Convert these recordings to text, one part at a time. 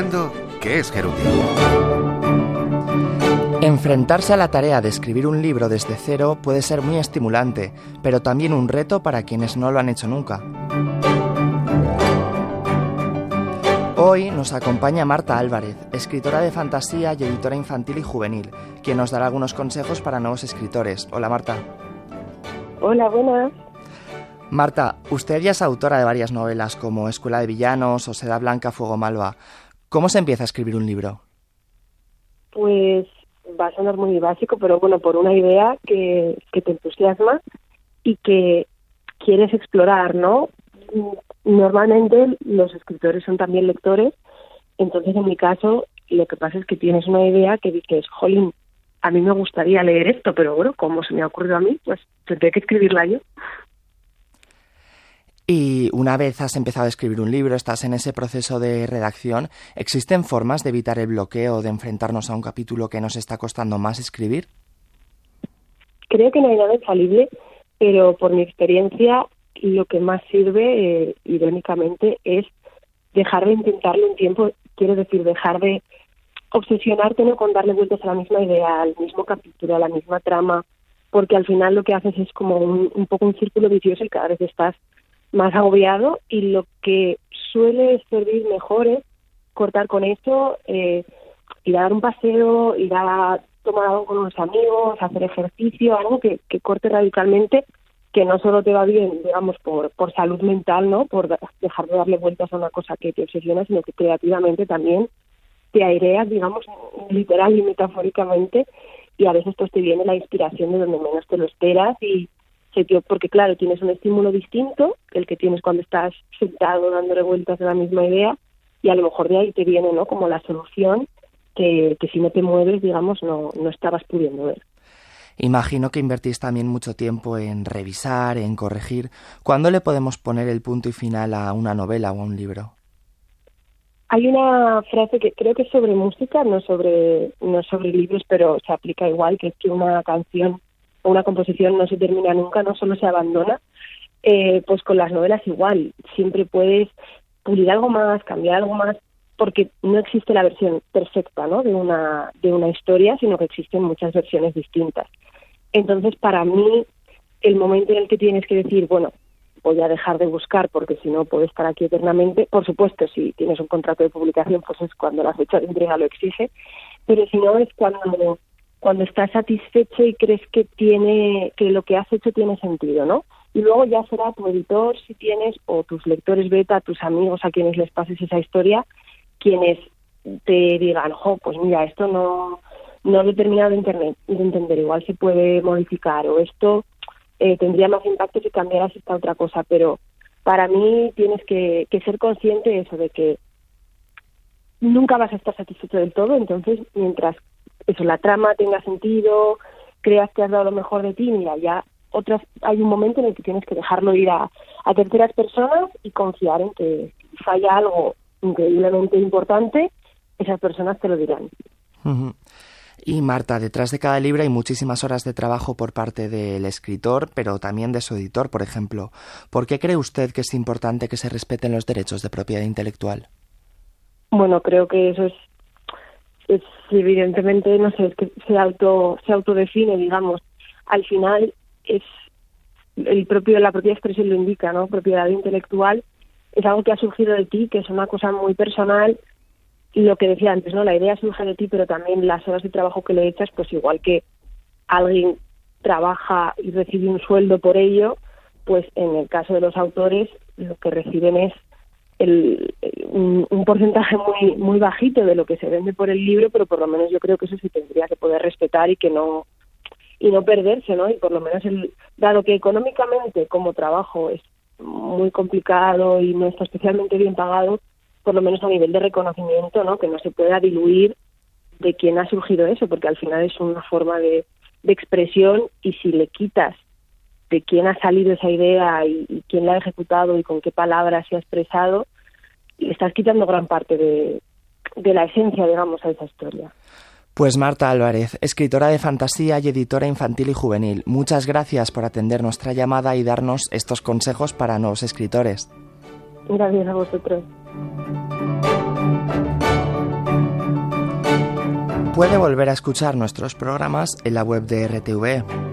escuchando ¿Qué es Gerundio? Enfrentarse a la tarea de escribir un libro desde cero puede ser muy estimulante, pero también un reto para quienes no lo han hecho nunca. Hoy nos acompaña Marta Álvarez, escritora de fantasía y editora infantil y juvenil, quien nos dará algunos consejos para nuevos escritores. Hola Marta. Hola, buenas. Marta, usted ya es autora de varias novelas como Escuela de Villanos o Seda Blanca, Fuego Malva. ¿Cómo se empieza a escribir un libro? Pues va a sonar muy básico, pero bueno, por una idea que, que te entusiasma y que quieres explorar, ¿no? Normalmente los escritores son también lectores, entonces en mi caso lo que pasa es que tienes una idea que dices, jolín, a mí me gustaría leer esto, pero bueno, como se me ha ocurrido a mí, pues tendré que escribirla yo. Y una vez has empezado a escribir un libro, estás en ese proceso de redacción, ¿existen formas de evitar el bloqueo, de enfrentarnos a un capítulo que nos está costando más escribir? Creo que no hay nada infalible, pero por mi experiencia lo que más sirve, eh, irónicamente, es dejar de intentarlo un tiempo, quiero decir, dejar de obsesionarte no con darle vueltas a la misma idea, al mismo capítulo, a la misma trama, porque al final lo que haces es como un, un poco un círculo vicioso y cada vez estás más agobiado y lo que suele servir mejor es cortar con eso, eh, ir a dar un paseo, ir a tomar algo con unos amigos, hacer ejercicio, algo que, que corte radicalmente, que no solo te va bien, digamos, por, por salud mental, ¿no? Por dejar de darle vueltas a una cosa que te obsesiona, sino que creativamente también te aireas, digamos, literal y metafóricamente, y a veces pues te viene la inspiración de donde menos te lo esperas y, porque claro, tienes un estímulo distinto, el que tienes cuando estás sentado dándole vueltas a la misma idea, y a lo mejor de ahí te viene, ¿no? Como la solución que, que si no te mueves, digamos, no, no estabas pudiendo ver. Imagino que invertís también mucho tiempo en revisar, en corregir. ¿Cuándo le podemos poner el punto y final a una novela o a un libro? Hay una frase que creo que es sobre música, no sobre, no sobre libros, pero se aplica igual, que es que una canción una composición no se termina nunca, no solo se abandona, eh, pues con las novelas igual, siempre puedes pulir algo más, cambiar algo más, porque no existe la versión perfecta ¿no? de, una, de una historia, sino que existen muchas versiones distintas. Entonces, para mí, el momento en el que tienes que decir, bueno, voy a dejar de buscar porque si no puedo estar aquí eternamente, por supuesto, si tienes un contrato de publicación, pues es cuando la fecha de entrega lo exige, pero si no es cuando cuando estás satisfecho y crees que tiene que lo que has hecho tiene sentido, ¿no? Y luego ya será tu editor si tienes o tus lectores beta, tus amigos a quienes les pases esa historia, quienes te digan, "Jo, pues mira, esto no no lo he terminado de, entender, igual se puede modificar o esto eh, tendría más impacto si cambiaras esta otra cosa, pero para mí tienes que, que ser consciente de eso, de que nunca vas a estar satisfecho del todo, entonces mientras eso, la trama tenga sentido, creas que has dado lo mejor de ti, mira, ya otras, hay un momento en el que tienes que dejarlo ir a, terceras personas y confiar en que si falla algo increíblemente importante, esas personas te lo dirán. Y Marta, detrás de cada libro hay muchísimas horas de trabajo por parte del escritor, pero también de su editor, por ejemplo. ¿Por qué cree usted que es importante que se respeten los derechos de propiedad intelectual? Bueno, creo que eso es es evidentemente, no sé, es que se auto se autodefine, digamos. Al final es el propio la propia expresión lo indica, ¿no? Propiedad intelectual es algo que ha surgido de ti, que es una cosa muy personal y lo que decía antes, ¿no? La idea surge de ti, pero también las horas de trabajo que le echas, pues igual que alguien trabaja y recibe un sueldo por ello, pues en el caso de los autores lo que reciben es el, un, porcentaje muy muy bajito de lo que se vende por el libro, pero por lo menos yo creo que eso sí tendría que poder respetar y que no y no perderse, ¿no? Y por lo menos el dado que económicamente como trabajo es muy complicado y no está especialmente bien pagado, por lo menos a nivel de reconocimiento, ¿no? Que no se pueda diluir de quién ha surgido eso, porque al final es una forma de, de expresión y si le quitas de quién ha salido esa idea y, quién la ha ejecutado y con qué palabras se ha expresado, le estás quitando gran parte de, de la esencia, digamos, a esa historia. Pues Marta Álvarez, escritora de fantasía y editora infantil y juvenil, muchas gracias por atender nuestra llamada y darnos estos consejos para nuevos escritores. Gracias a vosotros. Puede volver a escuchar nuestros programas en la web de RTV.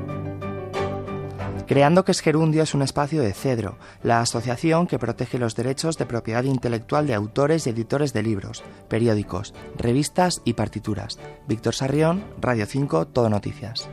Creando que es Gerundio es un espacio de Cedro, la asociación que protege los derechos de propiedad intelectual de autores y editores de libros, periódicos, revistas y partituras. Víctor Sarrión, Radio 5, Todo Noticias.